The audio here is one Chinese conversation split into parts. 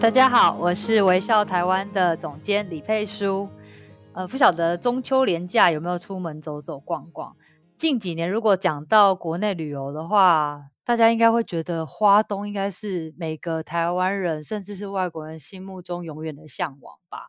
大家好，我是微笑台湾的总监李佩书。呃，不晓得中秋连假有没有出门走走逛逛？近几年如果讲到国内旅游的话，大家应该会觉得花东应该是每个台湾人甚至是外国人心目中永远的向往吧。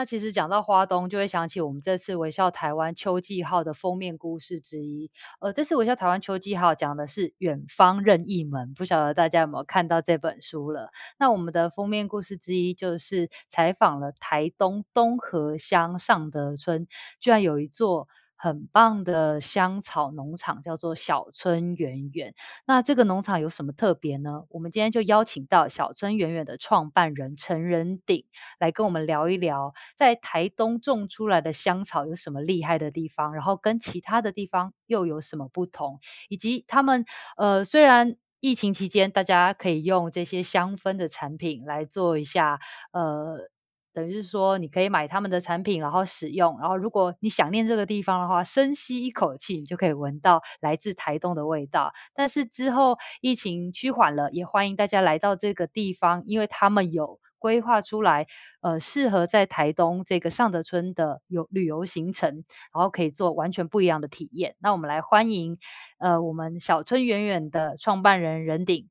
那其实讲到花东，就会想起我们这次微笑台湾秋季号的封面故事之一。呃，这次微笑台湾秋季号讲的是远方任意门，不晓得大家有没有看到这本书了？那我们的封面故事之一就是采访了台东东河乡尚德村，居然有一座。很棒的香草农场叫做小村圆圆。那这个农场有什么特别呢？我们今天就邀请到小村圆圆的创办人陈仁鼎来跟我们聊一聊，在台东种出来的香草有什么厉害的地方，然后跟其他的地方又有什么不同，以及他们呃，虽然疫情期间大家可以用这些香氛的产品来做一下呃。等于是说，你可以买他们的产品，然后使用。然后，如果你想念这个地方的话，深吸一口气，你就可以闻到来自台东的味道。但是之后疫情趋缓了，也欢迎大家来到这个地方，因为他们有规划出来，呃，适合在台东这个上德村的有旅游行程，然后可以做完全不一样的体验。那我们来欢迎，呃，我们小村远远的创办人仁鼎。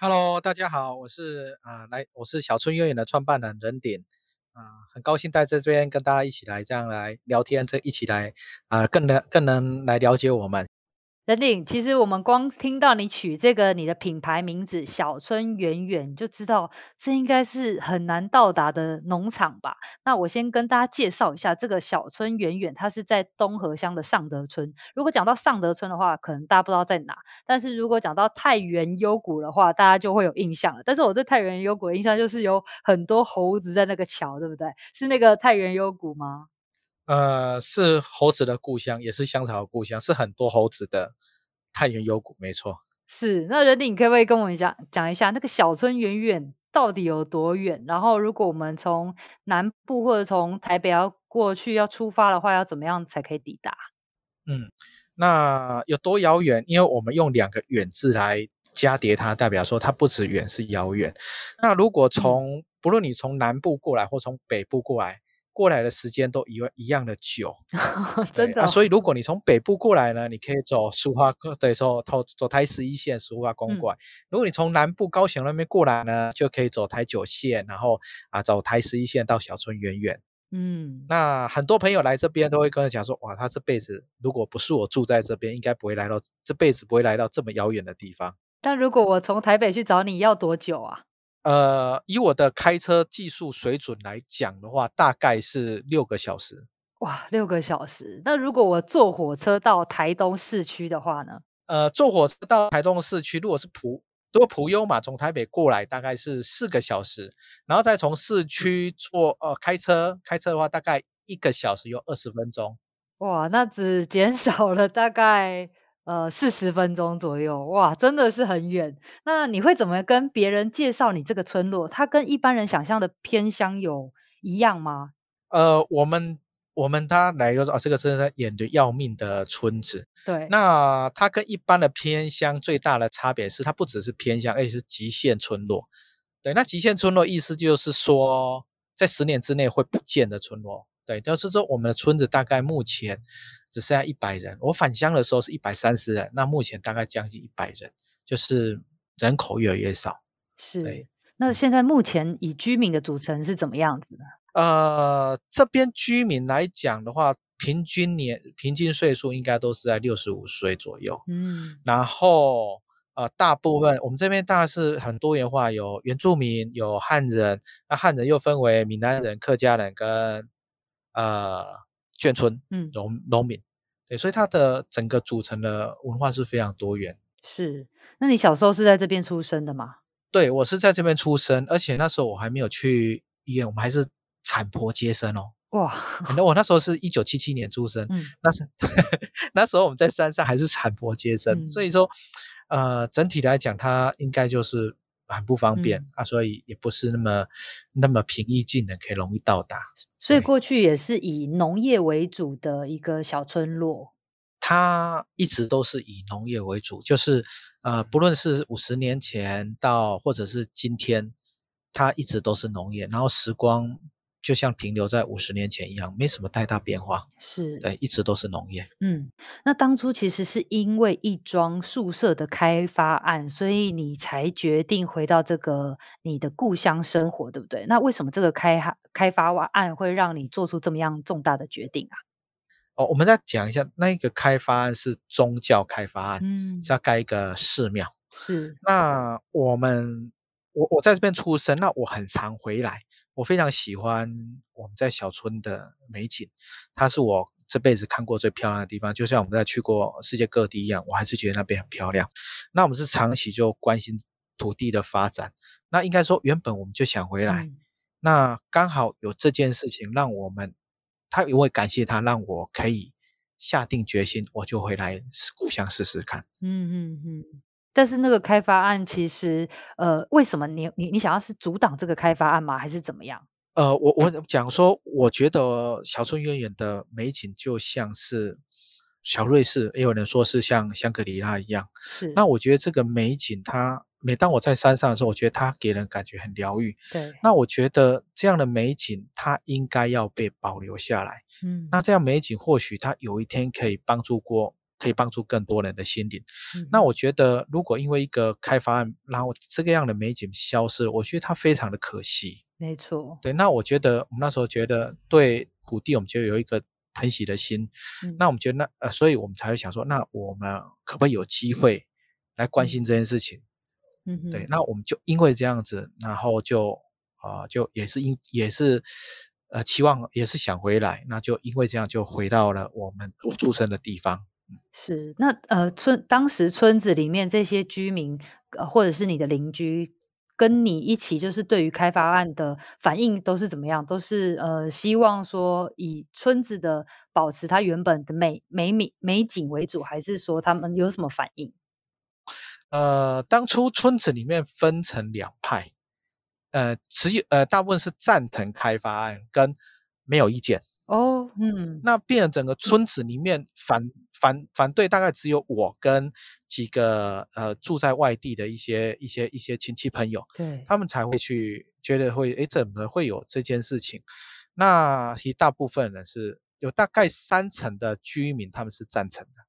Hello，大家好，我是啊、呃，来，我是小村圆圆的创办人仁鼎。啊，很高兴在这边跟大家一起来这样来聊天，这一起来啊，更能更能来了解我们。仁鼎，其实我们光听到你取这个你的品牌名字“小村远远”，就知道这应该是很难到达的农场吧？那我先跟大家介绍一下，这个小村远远，它是在东河乡的尚德村。如果讲到尚德村的话，可能大家不知道在哪；但是如果讲到太原幽谷的话，大家就会有印象了。但是我对太原幽谷的印象就是有很多猴子在那个桥，对不对？是那个太原幽谷吗？呃，是猴子的故乡，也是香草的故乡，是很多猴子的太原幽谷，没错。是，那仁鼎，你可不可以跟我们讲讲一下那个小村远远到底有多远？然后，如果我们从南部或者从台北要过去要出发的话，要怎么样才可以抵达？嗯，那有多遥远？因为我们用两个远字来加叠它，代表说它不止远，是遥远。那如果从、嗯、不论你从南部过来或从北部过来。过来的时间都一一样的久，真的、哦。所以如果你从北部过来呢，你可以走苏花，对，说走走台十一线苏花公馆。嗯、如果你从南部高雄那边过来呢，就可以走台九线，然后啊走台十一线到小村圆圆。嗯，那很多朋友来这边都会跟我讲说，哇，他这辈子如果不是我住在这边，应该不会来到这辈子不会来到这么遥远的地方。但如果我从台北去找你要多久啊？呃，以我的开车技术水准来讲的话，大概是六个小时。哇，六个小时！那如果我坐火车到台东市区的话呢？呃，坐火车到台东市区，如果是普，如果普悠嘛从台北过来，大概是四个小时，然后再从市区坐，呃，开车，开车的话大概一个小时有二十分钟。哇，那只减少了大概。呃，四十分钟左右，哇，真的是很远。那你会怎么跟别人介绍你这个村落？它跟一般人想象的偏乡有一样吗？呃，我们我们他来说啊，这个是他远的要命的村子。对，那它跟一般的偏乡最大的差别是，它不只是偏乡，而且是极限村落。对，那极限村落意思就是说，在十年之内会不见的村落。对，就是说我们的村子大概目前。只剩下一百人，我返乡的时候是一百三十人，那目前大概将近一百人，就是人口越来越少。是，对，那现在目前以居民的组成是怎么样子的？呃，这边居民来讲的话，平均年平均岁数应该都是在六十五岁左右。嗯，然后呃，大部分我们这边大概是很多元化，有原住民，有汉人，那汉人又分为闽南人、客家人跟呃。眷村，嗯，农农民，对，所以它的整个组成的文化是非常多元。是，那你小时候是在这边出生的吗？对，我是在这边出生，而且那时候我还没有去医院，我们还是产婆接生哦。哇，那我那时候是一九七七年出生，嗯，那是 那时候我们在山上还是产婆接生，嗯、所以说，呃，整体来讲，它应该就是很不方便、嗯、啊，所以也不是那么那么平易近人，可以容易到达。所以过去也是以农业为主的一个小村落。它一直都是以农业为主，就是呃，不论是五十年前到或者是今天，它一直都是农业，然后时光。就像停留在五十年前一样，没什么太大变化。是，对，一直都是农业。嗯，那当初其实是因为一桩宿舍的开发案，所以你才决定回到这个你的故乡生活，对不对？那为什么这个开开发案会让你做出这么样重大的决定啊？哦，我们再讲一下，那个开发案是宗教开发案，嗯，是要盖一个寺庙。是，那我们，我我在这边出生，那我很常回来。我非常喜欢我们在小村的美景，它是我这辈子看过最漂亮的地方。就像我们在去过世界各地一样，我还是觉得那边很漂亮。那我们是长期就关心土地的发展。那应该说，原本我们就想回来。嗯、那刚好有这件事情，让我们他因为感谢他，让我可以下定决心，我就回来故乡试试看。嗯嗯嗯。但是那个开发案其实，呃，为什么你你你想要是阻挡这个开发案吗？还是怎么样？呃，我我讲说，我觉得小村远远的美景就像是小瑞士，也有人说是像香格里拉一样。是。那我觉得这个美景，它每当我在山上的时候，我觉得它给人感觉很疗愈。对。那我觉得这样的美景，它应该要被保留下来。嗯。那这样美景，或许它有一天可以帮助过。可以帮助更多人的心灵。嗯、那我觉得，如果因为一个开发案，然后这个样的美景消失，我觉得它非常的可惜。没错。对，那我觉得我们那时候觉得对土地，我们就有一个疼惜的心。嗯、那我们觉得那呃，所以我们才会想说，那我们可不可以有机会来关心这件事情？嗯哼。对，那我们就因为这样子，然后就啊、呃，就也是因也是呃，期望也是想回来，那就因为这样就回到了我们我出生的地方。是，那呃村当时村子里面这些居民，呃或者是你的邻居，跟你一起就是对于开发案的反应都是怎么样？都是呃希望说以村子的保持它原本的美美美美景为主，还是说他们有什么反应？呃，当初村子里面分成两派，呃只有呃大部分是赞成开发案跟没有意见。哦，嗯，那变成整个村子里面反反反对，大概只有我跟几个呃住在外地的一些一些一些亲戚朋友，对，他们才会去觉得会，诶，怎么会有这件事情？那其实大部分人是有大概三成的居民他们是赞成的。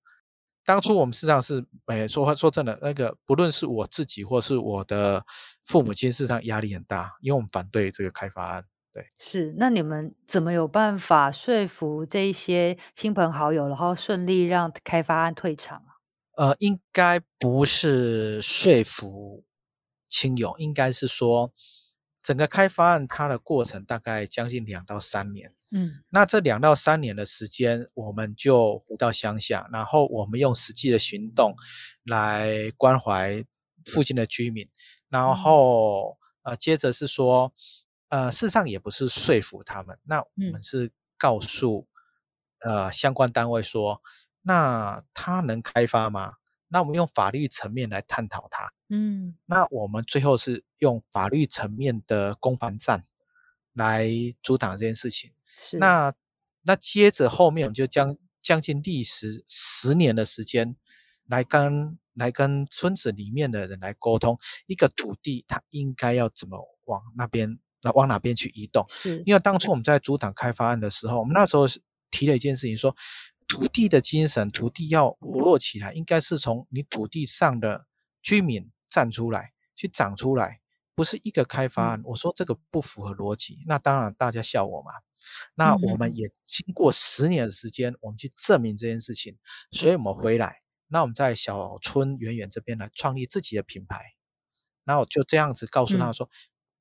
当初我们实际上是，哎，说说真的，那个不论是我自己或是我的父母亲，事实上压力很大，因为我们反对这个开发案。对，是，那你们怎么有办法说服这一些亲朋好友，然后顺利让开发案退场啊？呃，应该不是说服亲友，应该是说整个开发案它的过程大概将近两到三年。嗯，那这两到三年的时间，我们就回到乡下，然后我们用实际的行动来关怀附近的居民，然后、嗯、呃，接着是说。呃，事实上也不是说服他们，那我们是告诉、嗯、呃相关单位说，那他能开发吗？那我们用法律层面来探讨它。嗯，那我们最后是用法律层面的攻防战来阻挡这件事情。是，那那接着后面我们就将将近历时十年的时间来跟来跟村子里面的人来沟通，一个土地它应该要怎么往那边。那往哪边去移动？是，因为当初我们在阻挡开发案的时候，我们那时候提了一件事情说，说土地的精神，土地要活络起来，应该是从你土地上的居民站出来，去长出来，不是一个开发案。嗯、我说这个不符合逻辑，那当然大家笑我嘛。那我们也经过十年的时间，我们去证明这件事情，所以我们回来，那我们在小村远远这边来创立自己的品牌，然后就这样子告诉他说。嗯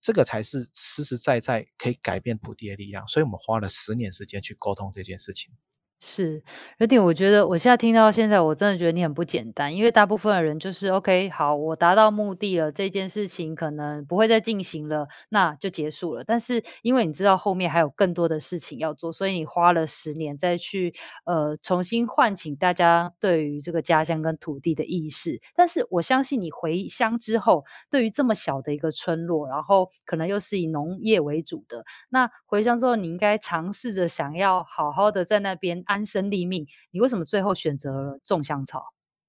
这个才是实实在在可以改变土地的力量，所以我们花了十年时间去沟通这件事情。是，有点，我觉得我现在听到现在，我真的觉得你很不简单，因为大部分的人就是 OK，好，我达到目的了，这件事情可能不会再进行了，那就结束了。但是因为你知道后面还有更多的事情要做，所以你花了十年再去呃重新唤醒大家对于这个家乡跟土地的意识。但是我相信你回乡之后，对于这么小的一个村落，然后可能又是以农业为主的，那回乡之后，你应该尝试着想要好好的在那边。安身立命，你为什么最后选择了种香草？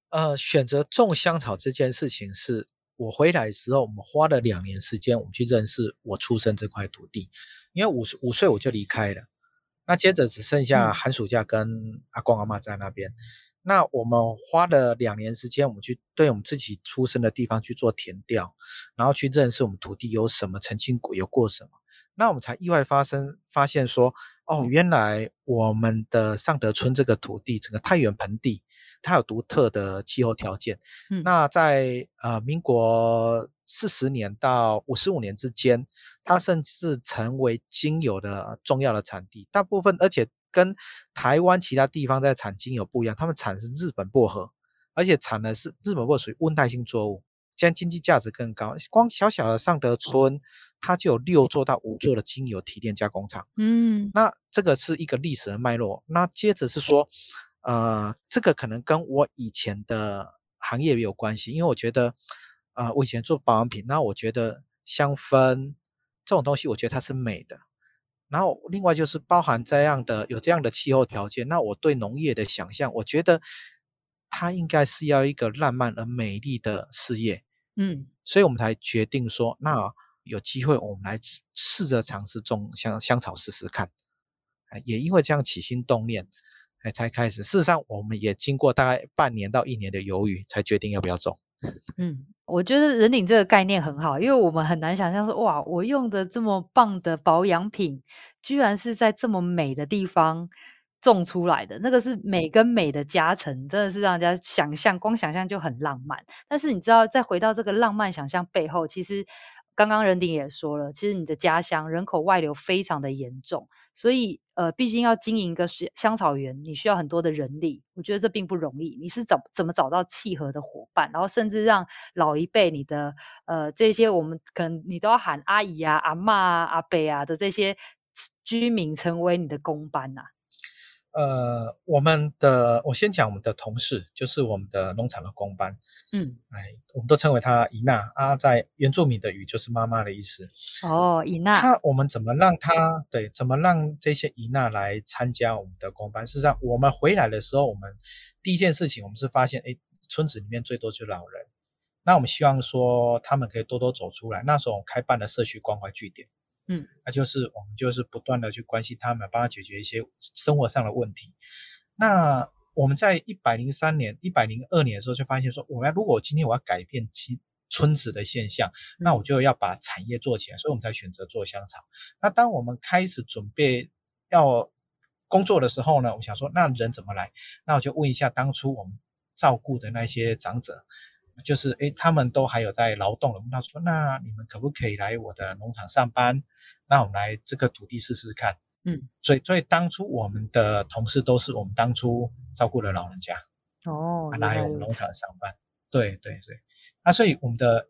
呃，选择种香草这件事情是我回来的时候，我们花了两年时间，我们去认识我出生这块土地。因为五五岁我就离开了，那接着只剩下寒暑假跟阿公阿妈在那边。嗯、那我们花了两年时间，我们去对我们自己出生的地方去做填调，然后去认识我们土地有什么，曾经有过什么。那我们才意外发生，发现说，哦，原来我们的尚德村这个土地，整个太原盆地，它有独特的气候条件。嗯，那在呃民国四十年到五十五年之间，它甚至成为精油的重要的产地。大部分，而且跟台湾其他地方在产精油不一样，他们产的是日本薄荷，而且产的是日本薄荷属于温带性作物。这样经济价值更高。光小小的尚德村，它就有六座到五座的精油提炼加工厂。嗯，那这个是一个历史的脉络。那接着是说，呃，这个可能跟我以前的行业也有关系，因为我觉得，呃，我以前做保养品，那我觉得香氛这种东西，我觉得它是美的。然后另外就是包含这样的有这样的气候条件，那我对农业的想象，我觉得它应该是要一个浪漫而美丽的事业。嗯，所以我们才决定说，那有机会我们来试着尝试种香香草试试看。哎，也因为这样起心动念，哎，才开始。事实上，我们也经过大概半年到一年的犹豫，才决定要不要种。嗯，我觉得人顶这个概念很好，因为我们很难想象说，哇，我用的这么棒的保养品，居然是在这么美的地方。种出来的那个是美跟美的加成，真的是让人家想象，光想象就很浪漫。但是你知道，再回到这个浪漫想象背后，其实刚刚人鼎也说了，其实你的家乡人口外流非常的严重，所以呃，毕竟要经营一个香草园，你需要很多的人力，我觉得这并不容易。你是找怎么找到契合的伙伴，然后甚至让老一辈你的呃这些我们可能你都要喊阿姨啊、阿嬷啊、阿伯啊的这些居民成为你的工班呐、呃，我们的我先讲我们的同事，就是我们的农场的工班，嗯，哎，我们都称为他伊娜啊，在原住民的语就是妈妈的意思。哦，伊娜，那我们怎么让他对，怎么让这些伊娜来参加我们的工班？事实上，我们回来的时候，我们第一件事情，我们是发现，哎，村子里面最多就是老人，那我们希望说他们可以多多走出来。那时候我们开办了社区关怀据点。嗯，那就是我们就是不断的去关心他们，帮他解决一些生活上的问题。那我们在一百零三年、一百零二年的时候就发现说，我要如果今天我要改变其村子的现象，那我就要把产业做起来，所以我们才选择做香草。那当我们开始准备要工作的时候呢，我想说，那人怎么来？那我就问一下当初我们照顾的那些长者。就是诶，他们都还有在劳动了。他说：“那你们可不可以来我的农场上班？那我们来这个土地试试看。”嗯，所以所以当初我们的同事都是我们当初照顾的老人家哦，来我们农场上班。对对对，啊，所以我们的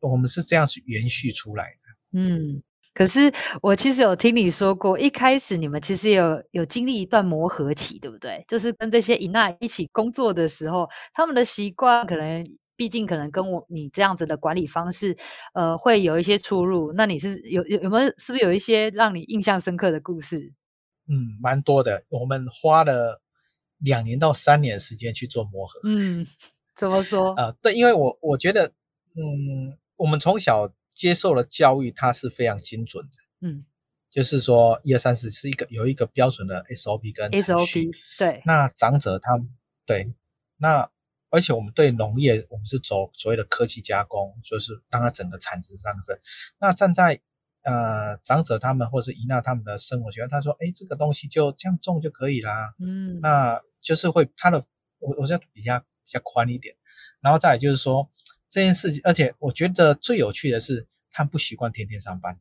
我们是这样去延续出来的。嗯，可是我其实有听你说过，一开始你们其实有有经历一段磨合期，对不对？就是跟这些伊娜一起工作的时候，他们的习惯可能。毕竟可能跟我你这样子的管理方式，呃，会有一些出入。那你是有有有没有是不是有一些让你印象深刻的故事？嗯，蛮多的。我们花了两年到三年的时间去做磨合。嗯，怎么说？啊、呃，对，因为我我觉得，嗯，我们从小接受了教育，它是非常精准的。嗯，就是说一二三四是一个有一个标准的 SOP 跟。SOP 对。那长者他对那。而且我们对农业，我们是走所谓的科技加工，就是让它整个产值上升。那站在呃长者他们或是姨娜他们的生活习惯，他说：“哎，这个东西就这样种就可以啦。”嗯，那就是会他的我我觉得比较比较宽一点。然后再来就是说这件事情，而且我觉得最有趣的是，他们不习惯天天上班，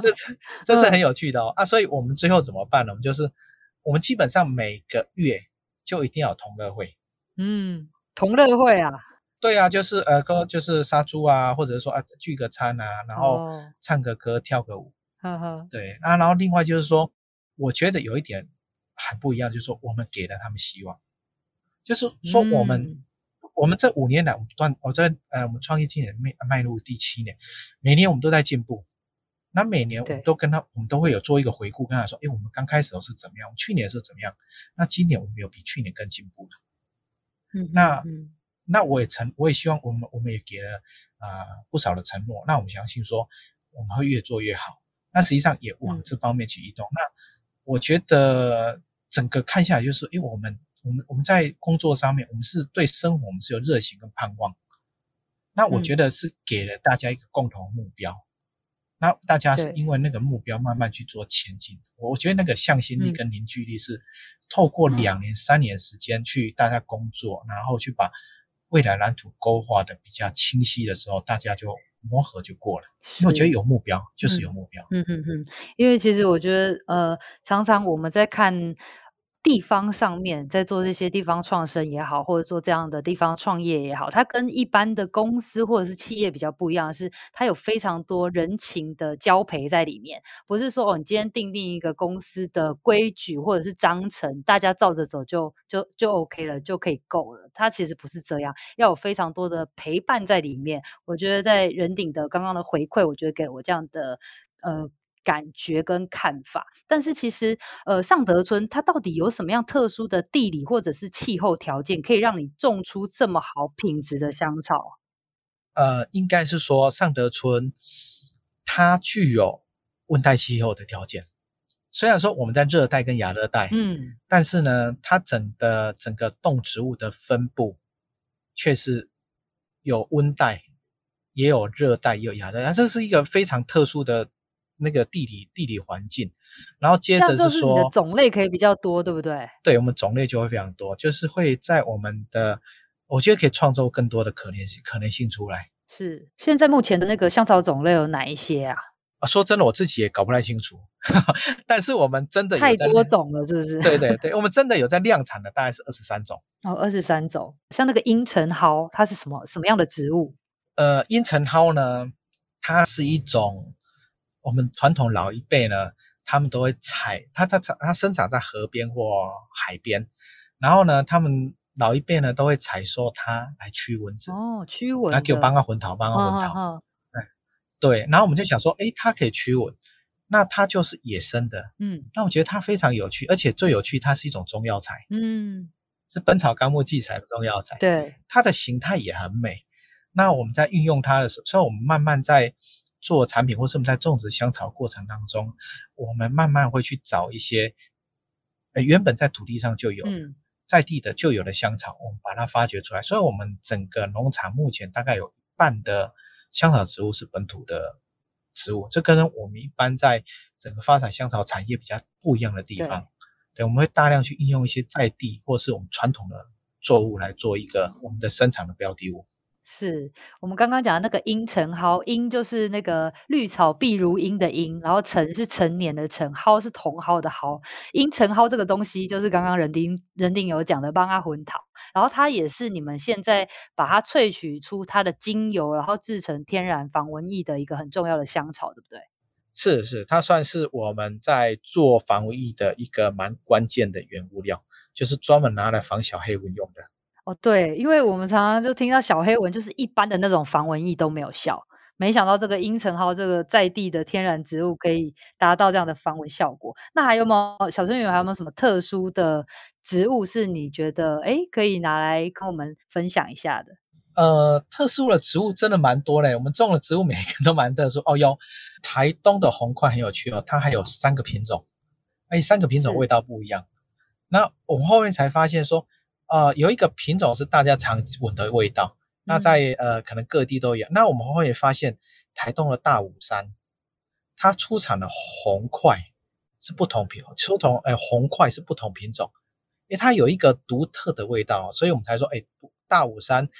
这是 这是很有趣的哦啊！所以我们最后怎么办呢？我们就是我们基本上每个月就一定要有同乐会。嗯，同乐会啊。对啊，就是呃，哥就是杀猪啊，或者是说啊聚个餐啊，然后唱个歌、哦、跳个舞。呵呵。对啊，然后另外就是说，我觉得有一点很不一样，就是说我们给了他们希望，就是说我们。嗯我们这五年来，我们不断，我在呃，我们创业今年迈迈入第七年，每年我们都在进步。那每年我们都跟他，我们都会有做一个回顾，跟他说，哎，我们刚开始时候是怎么样？去年是怎么样？那今年我们有比去年更进步的。嗯，那嗯，那我也承，我也希望我们，我们也给了啊、呃、不少的承诺。那我们相信说，我们会越做越好。那实际上也往这方面去移动。嗯、那我觉得整个看下来，就是，因为我们。我们我们在工作上面，我们是对生活，我们是有热情跟盼望。那我觉得是给了大家一个共同的目标，嗯、那大家是因为那个目标慢慢去做前进。我我觉得那个向心力跟凝聚力是透过两年、嗯、三年时间去大家工作，然后去把未来蓝图勾画的比较清晰的时候，大家就磨合就过了。因为我觉得有目标就是有目标。嗯嗯嗯，因为其实我觉得呃，常常我们在看。地方上面在做这些地方创生也好，或者做这样的地方创业也好，它跟一般的公司或者是企业比较不一样是，它有非常多人情的交陪在里面。不是说哦，你今天订定一个公司的规矩或者是章程，大家照着走就就就 OK 了，就可以够了。它其实不是这样，要有非常多的陪伴在里面。我觉得在人鼎的刚刚的回馈，我觉得给了我这样的呃。感觉跟看法，但是其实，呃，尚德村它到底有什么样特殊的地理或者是气候条件，可以让你种出这么好品质的香草？呃，应该是说尚德村它具有温带气候的条件。虽然说我们在热带跟亚热带，嗯，但是呢，它整的整个动植物的分布却是有温带，也有热带，也有亚热带，这是一个非常特殊的。那个地理地理环境，然后接着是说，是你的种类可以比较多，对不对？对，我们种类就会非常多，就是会在我们的，我觉得可以创造更多的可能性，可能性出来。是，现在目前的那个香草种类有哪一些啊？啊，说真的，我自己也搞不太清楚，但是我们真的有太多种了，是不是？对对对，我们真的有在量产的，大概是二十三种。哦，二十三种，像那个阴橙蒿，它是什么什么样的植物？呃，阴橙蒿呢，它是一种。我们传统老一辈呢，他们都会采它，它它它生长在河边或海边，然后呢，他们老一辈呢都会采收它来驱蚊子哦，驱蚊，然后给我帮个魂桃，帮个魂桃。哦哦哦、对，然后我们就想说，诶，它可以驱蚊，那它就是野生的，嗯，那我觉得它非常有趣，而且最有趣，它是一种中药材，嗯，是《本草纲目》记载的中药材，对，它的形态也很美。那我们在运用它的时候，所以我们慢慢在。做产品，或是我们在种植香草过程当中，我们慢慢会去找一些，呃，原本在土地上就有，嗯，在地的就有的香草，我们把它发掘出来。所以，我们整个农场目前大概有一半的香草植物是本土的植物，这跟我们一般在整个发展香草产业比较不一样的地方。对，对，我们会大量去应用一些在地或是我们传统的作物来做一个我们的生产的标的物。是我们刚刚讲的那个阴橙蒿，阴就是那个绿草碧如茵的茵，然后陈是成年的陈，蒿是茼蒿的蒿。阴橙蒿这个东西就是刚刚人丁人丁有讲的帮它混桃，然后它也是你们现在把它萃取出它的精油，然后制成天然防蚊液的一个很重要的香草，对不对？是是，它算是我们在做防蚊液的一个蛮关键的原物料，就是专门拿来防小黑蚊用的。哦，对，因为我们常常就听到小黑蚊就是一般的那种防蚊液都没有效，没想到这个阴沉蒿这个在地的天然植物可以达到这样的防蚊效果。那还有没有小春雨还有没有什么特殊的植物是你觉得哎可以拿来跟我们分享一下的？呃，特殊的植物真的蛮多嘞，我们种的植物每个都蛮特殊哦。哟，台东的红桧很有趣哦，它还有三个品种，哎，三个品种味道不一样。那我们后面才发现说。呃，有一个品种是大家常闻的味道，那在呃可能各地都有。那我们会发现，台东的大武山，它出产的红块是不同品种，出同哎红块是不同品种，因为它有一个独特的味道，所以我们才说，哎，大武山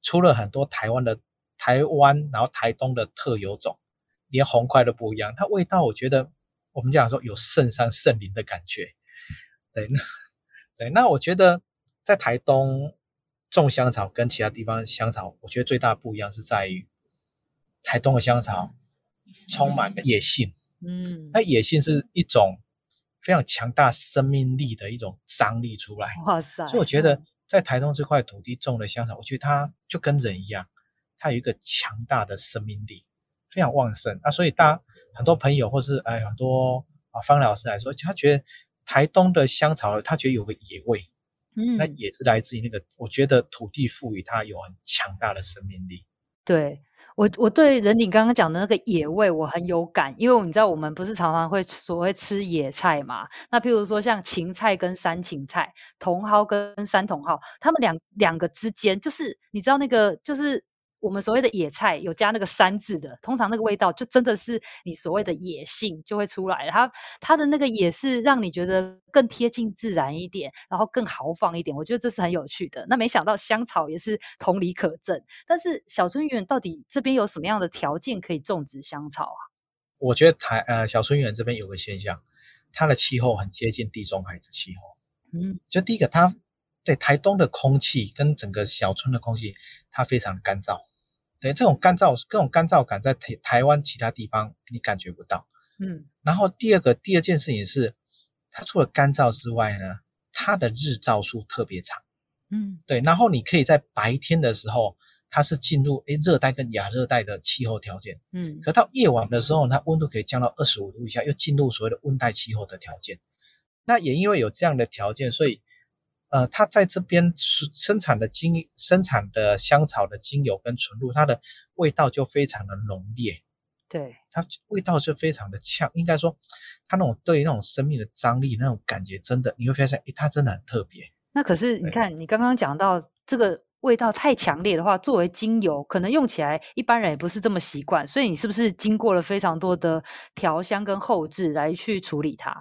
出了很多台湾的台湾，然后台东的特有种，连红块都不一样，它味道我觉得我们讲说有圣山圣林的感觉。对，那对，那我觉得在台东种香草跟其他地方香草，我觉得最大不一样是在于台东的香草充满了野性。嗯，那野性是一种非常强大生命力的一种张力出来。哇塞！所以我觉得在台东这块土地种的香草，我觉得它就跟人一样，它有一个强大的生命力，非常旺盛。那所以大家很多朋友或是哎很多啊方老师来说，他觉得台东的香草，他觉得有个野味。嗯，那也是来自于那个，我觉得土地赋予它有很强大的生命力。对。我我对仁鼎刚刚讲的那个野味我很有感，因为你知道我们不是常常会所谓吃野菜嘛？那譬如说像芹菜跟山芹菜，茼蒿跟山茼蒿，他们两两个之间就是你知道那个就是。我们所谓的野菜有加那个“山”字的，通常那个味道就真的是你所谓的野性就会出来。它它的那个野是让你觉得更贴近自然一点，然后更豪放一点。我觉得这是很有趣的。那没想到香草也是同理可证。但是小春园到底这边有什么样的条件可以种植香草啊？我觉得台呃小春园这边有个现象，它的气候很接近地中海的气候。嗯，就第一个，它对台东的空气跟整个小春的空气，它非常干燥。对，这种干燥，这种干燥感在台台湾其他地方你感觉不到。嗯，然后第二个，第二件事情是，它除了干燥之外呢，它的日照数特别长。嗯，对，然后你可以在白天的时候，它是进入诶热带跟亚热带的气候条件。嗯，可到夜晚的时候，它温度可以降到二十五度以下，又进入所谓的温带气候的条件。那也因为有这样的条件，所以。呃，它在这边生产的精生产的香草的精油跟纯露，它的味道就非常的浓烈，对，它味道就非常的呛，应该说，它那种对那种生命的张力那种感觉，真的你会发现，诶，它真的很特别。那可是你看，你刚刚讲到这个味道太强烈的话，作为精油，可能用起来一般人也不是这么习惯，所以你是不是经过了非常多的调香跟后置来去处理它？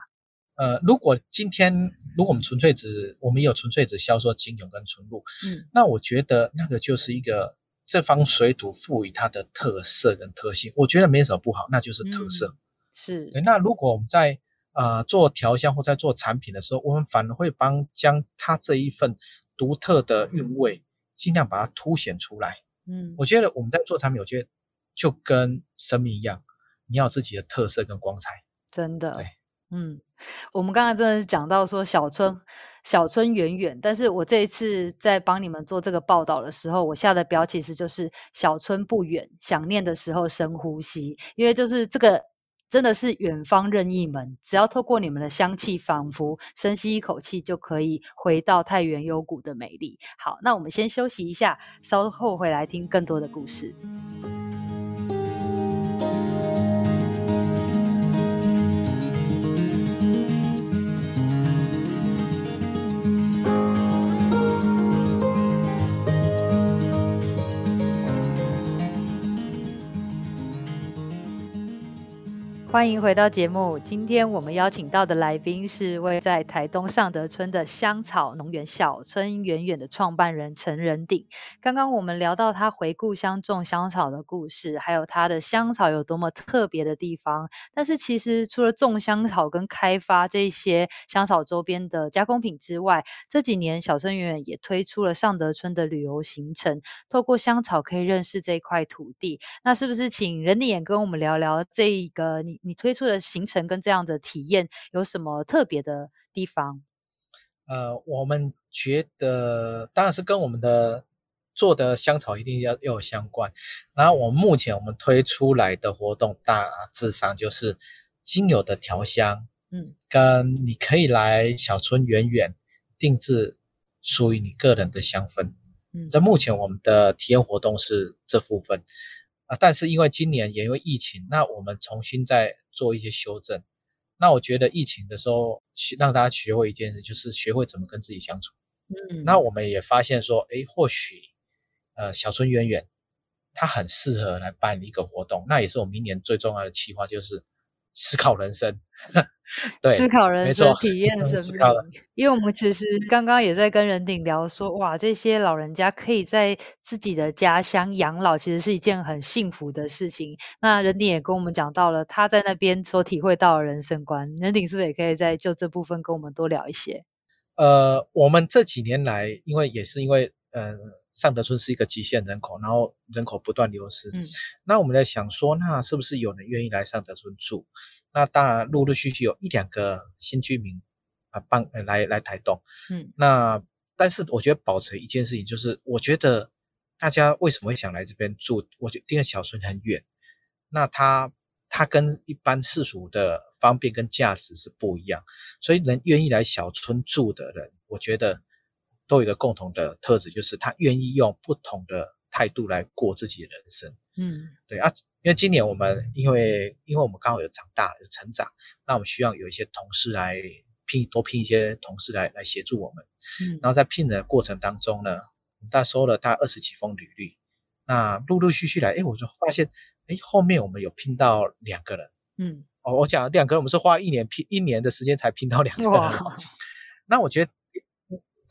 呃，如果今天如果我们纯粹只我们有纯粹只销售精油跟纯露，嗯，那我觉得那个就是一个这方水土赋予它的特色跟特性，我觉得没什么不好，那就是特色。嗯、是。那如果我们在呃做调香或在做产品的时候，我们反而会帮将它这一份独特的韵味尽量把它凸显出来。嗯，我觉得我们在做产品，我觉得就跟生命一样，你要有自己的特色跟光彩。真的。对。嗯，我们刚刚真的是讲到说小春小春远远，但是我这一次在帮你们做这个报道的时候，我下的标其实就是小春不远，想念的时候深呼吸，因为就是这个真的是远方任意门，只要透过你们的香气，仿佛深吸一口气就可以回到太原幽谷的美丽。好，那我们先休息一下，稍后回来听更多的故事。欢迎回到节目。今天我们邀请到的来宾是位在台东尚德村的香草农园小村远远的创办人陈仁鼎。刚刚我们聊到他回故乡种香草的故事，还有他的香草有多么特别的地方。但是其实除了种香草跟开发这些香草周边的加工品之外，这几年小村远远也推出了尚德村的旅游行程，透过香草可以认识这块土地。那是不是请仁鼎跟我们聊聊这个你？你推出的行程跟这样的体验有什么特别的地方？呃，我们觉得当然是跟我们的做的香草一定要要有相关。然后我们目前我们推出来的活动大致上就是精油的调香，嗯，跟你可以来小村远远定制属于你个人的香氛。嗯，在目前我们的体验活动是这部分。啊，但是因为今年也因为疫情，那我们重新再做一些修正。那我觉得疫情的时候，让大家学会一件事，就是学会怎么跟自己相处。嗯，那我们也发现说，诶，或许，呃，小春远远，他很适合来办一个活动。那也是我们明年最重要的计划，就是思考人生。对，思考人生，体验 生命。因为我们其实刚刚也在跟人鼎聊说，哇，这些老人家可以在自己的家乡养老，其实是一件很幸福的事情。那人鼎也跟我们讲到了他在那边所体会到的人生观。人鼎是不是也可以在就这部分跟我们多聊一些？呃，我们这几年来，因为也是因为呃，尚德村是一个极限人口，然后人口不断流失，嗯，那我们在想说，那是不是有人愿意来上德村住？那当然，陆陆续续有一两个新居民啊，帮来来台东。嗯，那但是我觉得保持一件事情，就是我觉得大家为什么会想来这边住？我觉得因为小村很远，那它它跟一般世俗的方便跟价值是不一样，所以能愿意来小村住的人，我觉得都有一个共同的特质，就是他愿意用不同的态度来过自己的人生。嗯，对啊。因为今年我们因为因为我们刚好有长大有成长，那我们需要有一些同事来聘多聘一些同事来来协助我们。嗯，然后在聘的过程当中呢，我们大概收了大概二十几封履历，那陆陆续续来，哎，我就发现，哎，后面我们有聘到两个人。嗯，哦，我讲两个人，我们是花一年聘一年的时间才聘到两个人。哇，那我觉得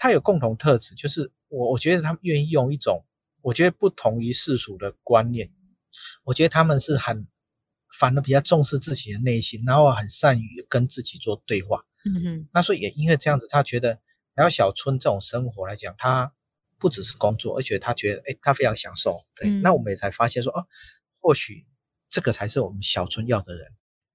他有共同特质，就是我我觉得他们愿意用一种我觉得不同于世俗的观念。我觉得他们是很，反而比较重视自己的内心，然后很善于跟自己做对话。嗯哼，那所以也因为这样子，他觉得然后小春这种生活来讲，他不只是工作，而且他觉得，哎，他非常享受。对，嗯、那我们也才发现说，哦，或许这个才是我们小春要的人。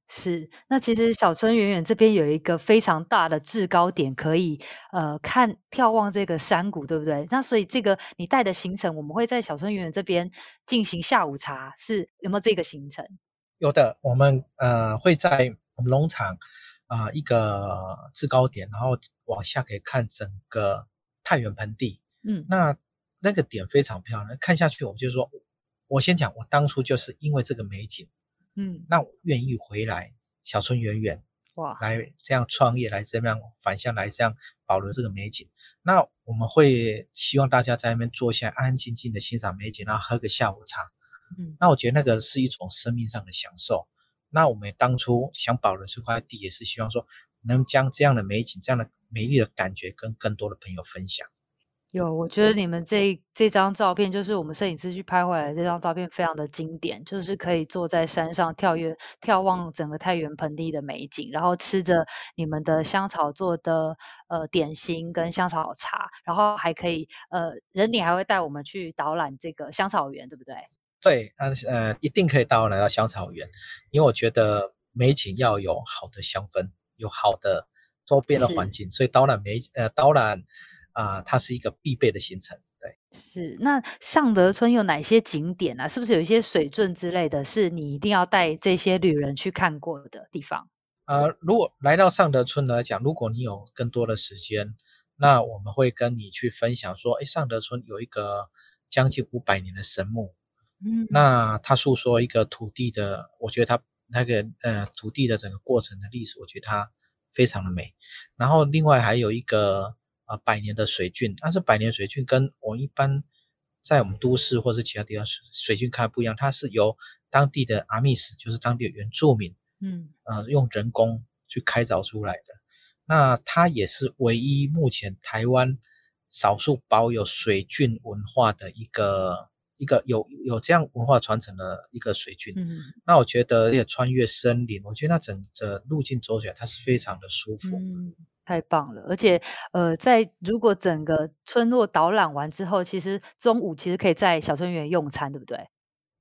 是，那其实小村远远这边有一个非常大的制高点，可以呃看眺望这个山谷，对不对？那所以这个你带的行程，我们会在小村远远这边进行下午茶，是有没有这个行程？有的，我们呃会在我们农场啊、呃、一个制高点，然后往下可以看整个太原盆地。嗯，那那个点非常漂亮，看下去我们就说，我先讲，我当初就是因为这个美景。嗯，那我愿意回来小村远远哇，来这样创业，来这样返乡，来这样保留这个美景。那我们会希望大家在那边坐下，安安静静的欣赏美景，然后喝个下午茶。嗯，那我觉得那个是一种生命上的享受。那我们当初想保留这块地，也是希望说能将这样的美景、这样的美丽的感觉跟更多的朋友分享。有，我觉得你们这这张照片，就是我们摄影师去拍回来的这张照片，非常的经典，就是可以坐在山上跳跃眺望整个太原盆地的美景，然后吃着你们的香草做的呃点心跟香草茶，然后还可以呃人你还会带我们去导览这个香草园，对不对？对，嗯呃，一定可以带我来到香草园，因为我觉得美景要有好的香氛，有好的周边的环境，所以导览美呃导览。啊、呃，它是一个必备的行程，对。是，那上德村有哪些景点啊？是不是有一些水圳之类的，是你一定要带这些旅人去看过的地方？呃，如果来到上德村来讲，如果你有更多的时间，那我们会跟你去分享说，哎，上德村有一个将近五百年的神木，嗯，那它诉说一个土地的，我觉得它那个呃土地的整个过程的历史，我觉得它非常的美。然后另外还有一个。啊，百年的水圳，但是百年水圳跟我们一般在我们都市或是其他地方水水圳看不一样，它是由当地的阿密斯，就是当地的原住民，嗯，呃，用人工去开凿出来的。那它也是唯一目前台湾少数保有水圳文化的一个一个有有这样文化传承的一个水圳。嗯，那我觉得也穿越森林，我觉得那整个路径走起来它是非常的舒服。嗯太棒了，而且，呃，在如果整个村落导览完之后，其实中午其实可以在小村园用餐，对不对？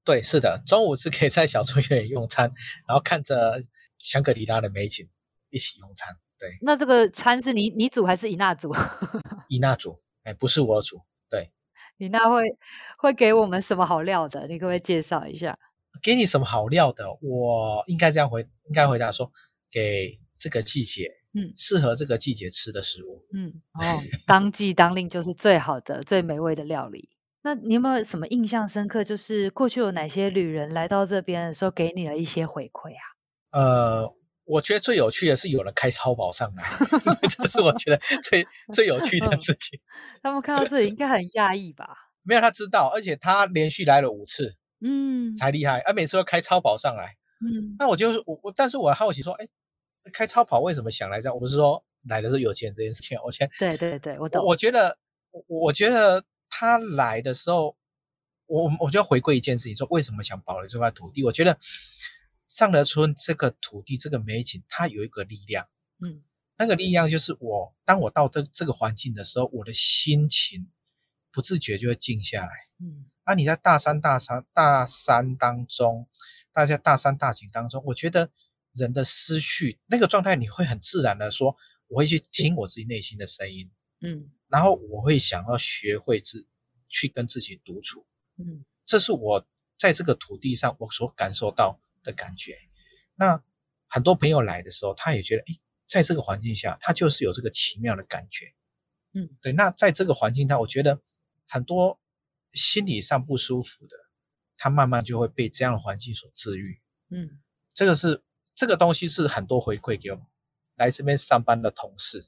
对，是的，中午是可以在小村园用餐，然后看着香格里拉的美景一起用餐。对，那这个餐是你你煮还是伊娜煮？伊娜煮，哎，不是我煮。对，伊娜会会给我们什么好料的？你可不可以介绍一下？给你什么好料的？我应该这样回，应该回答说，给这个季节。嗯，适合这个季节吃的食物。嗯，哦，当季当令就是最好的、最美味的料理。那你有没有什么印象深刻？就是过去有哪些旅人来到这边的时候，给你了一些回馈啊？呃，我觉得最有趣的是有人开超跑上来，这是我觉得最 最有趣的事情。他们看到这里应该很讶异吧？没有，他知道，而且他连续来了五次，嗯，才厉害。而每次都开超跑上来。嗯，那我就是我我，但是我好奇说，哎，开超跑为什么想来这样？我不是说来的是有钱这件事情，我先对对对，我懂。我，觉得，我我觉得他来的时候，我我就要回归一件事情，说为什么想保留这块土地？我觉得上德村这个土地这个美景，它有一个力量，嗯，那个力量就是我当我到这这个环境的时候，我的心情不自觉就会静下来，嗯。啊，你在大山大山大山当中，大家大山大景当中，我觉得人的思绪那个状态，你会很自然的说，我会去听我自己内心的声音，嗯，然后我会想要学会自去跟自己独处，嗯，这是我在这个土地上我所感受到的感觉。那很多朋友来的时候，他也觉得，哎，在这个环境下，他就是有这个奇妙的感觉，嗯，对。那在这个环境下，我觉得很多。心理上不舒服的，他慢慢就会被这样的环境所治愈。嗯，这个是这个东西是很多回馈给我们来这边上班的同事，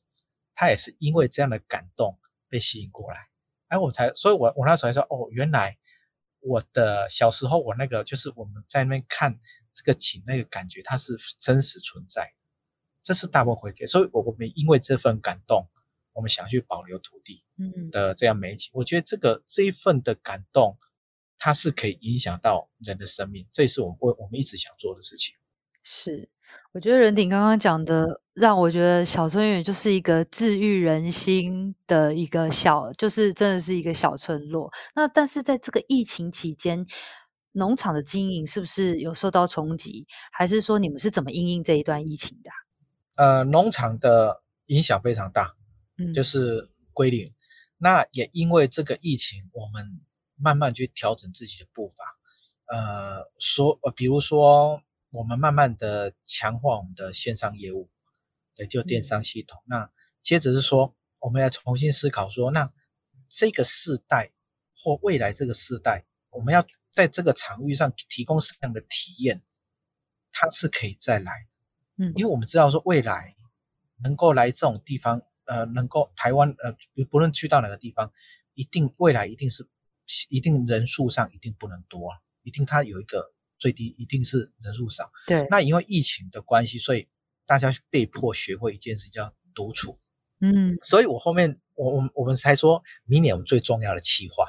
他也是因为这样的感动被吸引过来。哎，我才，所以我我那时候还说，哦，原来我的小时候我那个就是我们在那边看这个景那个感觉，它是真实存在。这是大部分回馈，所以我我们因为这份感动。我们想去保留土地，嗯的这样美景，我觉得这个这一份的感动，它是可以影响到人的生命，这也是我们我我们一直想做的事情。是，我觉得任鼎刚刚讲的，让我觉得小村园就是一个治愈人心的一个小，就是真的是一个小村落。那但是在这个疫情期间，农场的经营是不是有受到冲击？还是说你们是怎么应应这一段疫情的？呃，农场的影响非常大。嗯就是归零，那也因为这个疫情，我们慢慢去调整自己的步伐。呃，说呃，比如说，我们慢慢的强化我们的线上业务，对，就电商系统。嗯、那接着是说，我们要重新思考说，那这个世代或未来这个世代，我们要在这个场域上提供什么样的体验，它是可以再来。嗯，因为我们知道说，未来能够来这种地方。呃，能够台湾呃，不论去到哪个地方，一定未来一定是一定人数上一定不能多啊，一定它有一个最低，一定是人数少。对。那因为疫情的关系，所以大家被迫学会一件事叫独处。嗯。所以我后面我我我们才说，明年我们最重要的企划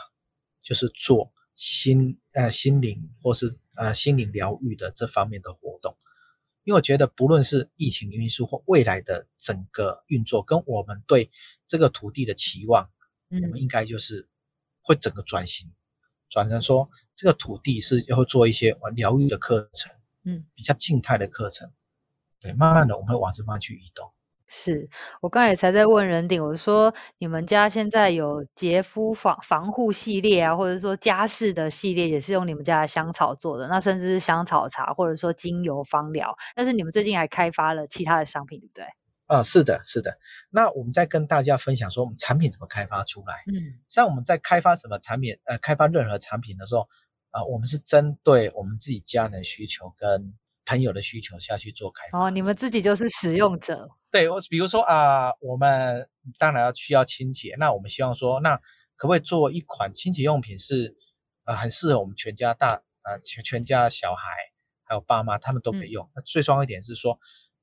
就是做心呃心灵或是呃心灵疗愈的这方面的活动。因为我觉得，不论是疫情因素或未来的整个运作，跟我们对这个土地的期望，嗯，我们应该就是会整个转型，转成说这个土地是要做一些疗愈的课程，嗯，比较静态的课程，对，慢慢的我们会往这方去移动。是我刚才才在问人鼎，我说你们家现在有洁肤防防护系列啊，或者说家事的系列，也是用你们家的香草做的，那甚至是香草茶，或者说精油芳疗。但是你们最近还开发了其他的商品，对不对？啊、呃，是的，是的。那我们在跟大家分享说，我们产品怎么开发出来？嗯，像我们在开发什么产品，呃，开发任何产品的时候，啊、呃，我们是针对我们自己家人的需求跟朋友的需求下去做开发。哦，你们自己就是使用者。对，我比如说啊，我们当然要需要清洁，那我们希望说，那可不可以做一款清洁用品是，呃，很适合我们全家大，呃，全全家小孩还有爸妈他们都可以用。那、嗯、最重要一点是说，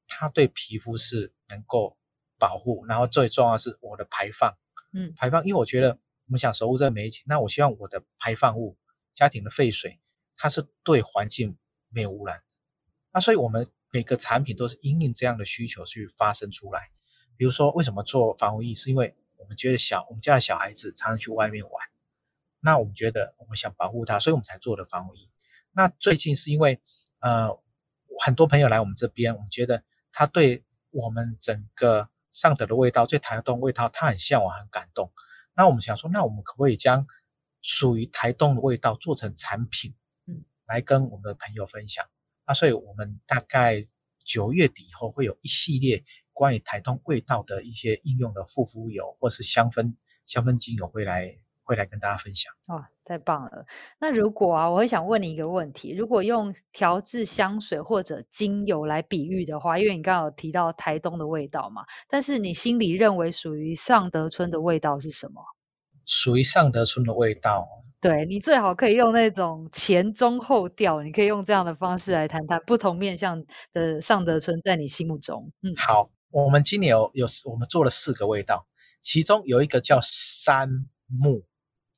它对皮肤是能够保护，然后最重要的是我的排放，嗯，排放，因为我觉得我们想守护这个美景，那我希望我的排放物、家庭的废水，它是对环境没有污染，那所以我们。每个产品都是因应这样的需求去发生出来。比如说，为什么做防护衣？是因为我们觉得小我们家的小孩子常常去外面玩，那我们觉得我们想保护他，所以我们才做的防护衣。那最近是因为呃很多朋友来我们这边，我们觉得他对我们整个上德的味道，对台东味道，他很向往，很感动。那我们想说，那我们可不可以将属于台东的味道做成产品，嗯，来跟我们的朋友分享？啊，所以我们大概九月底以后会有一系列关于台东味道的一些应用的护肤油或是香氛香氛精油会来会来跟大家分享。哇，太棒了！那如果啊，我会想问你一个问题：如果用调制香水或者精油来比喻的话，因为你刚刚有提到台东的味道嘛，但是你心里认为属于上德村的味道是什么？属于上德村的味道。对，你最好可以用那种前中后调，你可以用这样的方式来谈谈不同面向的上德村在你心目中。嗯，好，我们今年有有我们做了四个味道，其中有一个叫杉木，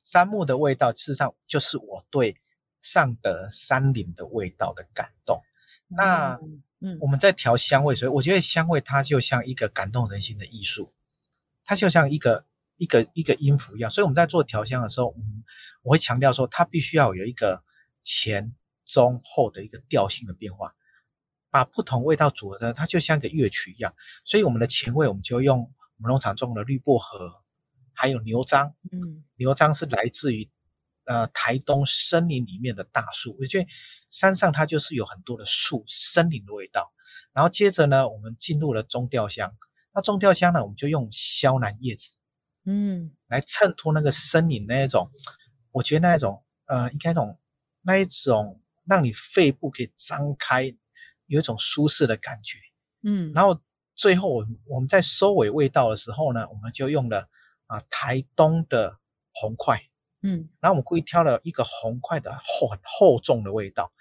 杉木的味道事实上就是我对上德山林的味道的感动。嗯、那嗯，我们在调香味，所以我觉得香味它就像一个感动人心的艺术，它就像一个。一个一个音符一样，所以我们在做调香的时候，嗯，我会强调说，它必须要有一个前中后的一个调性的变化，把不同味道组合的，它就像一个乐曲一样。所以我们的前味，我们就用我们农场种的绿薄荷，还有牛樟，嗯，牛樟是来自于呃台东森林里面的大树，我觉得山上它就是有很多的树，森林的味道。然后接着呢，我们进入了中调香，那中调香呢，我们就用肖楠叶子。嗯，来衬托那个森林那一种，我觉得那一种，呃，应该那种那一种让你肺部可以张开，有一种舒适的感觉。嗯，然后最后我们我们在收尾味道的时候呢，我们就用了啊台东的红块，嗯，然后我们故意挑了一个红块的厚很厚重的味道，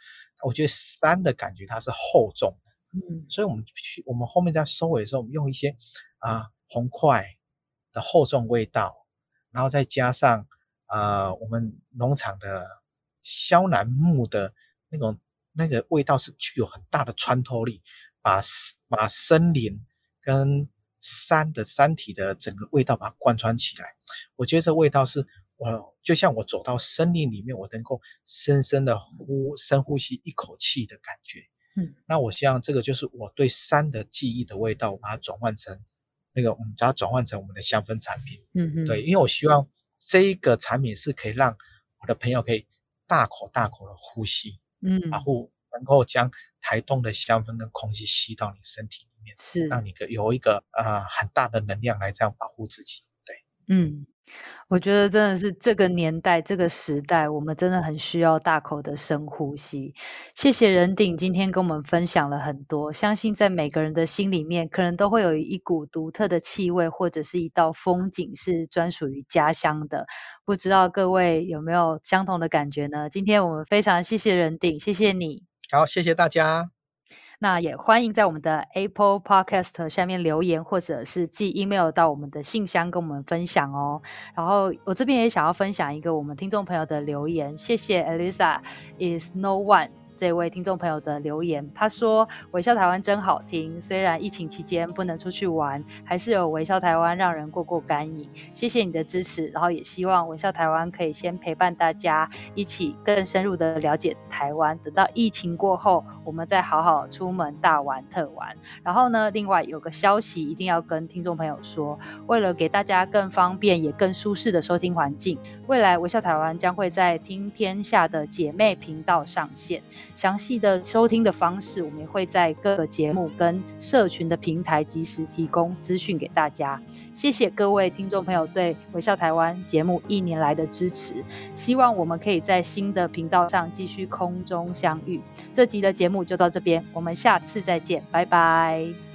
我觉得山的感觉它是厚重的，嗯，所以我们去我们后面在收尾的时候，我们用一些啊红块。的厚重味道，然后再加上呃我们农场的萧楠木的那种那个味道是具有很大的穿透力，把把森林跟山的山体的整个味道把它贯穿起来。我觉得这味道是我就像我走到森林里面，我能够深深的呼深呼吸一口气的感觉。嗯，那我希望这个就是我对山的记忆的味道，我把它转换成。那个我们把它转换成我们的香氛产品，嗯嗯，对，因为我希望这一个产品是可以让我的朋友可以大口大口的呼吸，嗯，然后能够将台东的香氛跟空气吸到你身体里面，是让你个有一个呃很大的能量来这样保护自己，对，嗯。我觉得真的是这个年代、这个时代，我们真的很需要大口的深呼吸。谢谢任鼎今天跟我们分享了很多，相信在每个人的心里面，可能都会有一股独特的气味，或者是一道风景是专属于家乡的。不知道各位有没有相同的感觉呢？今天我们非常谢谢任鼎，谢谢你。好，谢谢大家。那也欢迎在我们的 Apple Podcast 下面留言，或者是寄 email 到我们的信箱跟我们分享哦。然后我这边也想要分享一个我们听众朋友的留言，谢谢 Elisa is no one。这位听众朋友的留言，他说：“微笑台湾真好听，虽然疫情期间不能出去玩，还是有微笑台湾让人过过干瘾。谢谢你的支持，然后也希望微笑台湾可以先陪伴大家一起更深入的了解台湾。等到疫情过后，我们再好好出门大玩特玩。然后呢，另外有个消息一定要跟听众朋友说，为了给大家更方便也更舒适的收听环境，未来微笑台湾将会在听天下的姐妹频道上线。”详细的收听的方式，我们也会在各个节目跟社群的平台及时提供资讯给大家。谢谢各位听众朋友对《微笑台湾》节目一年来的支持，希望我们可以在新的频道上继续空中相遇。这集的节目就到这边，我们下次再见，拜拜。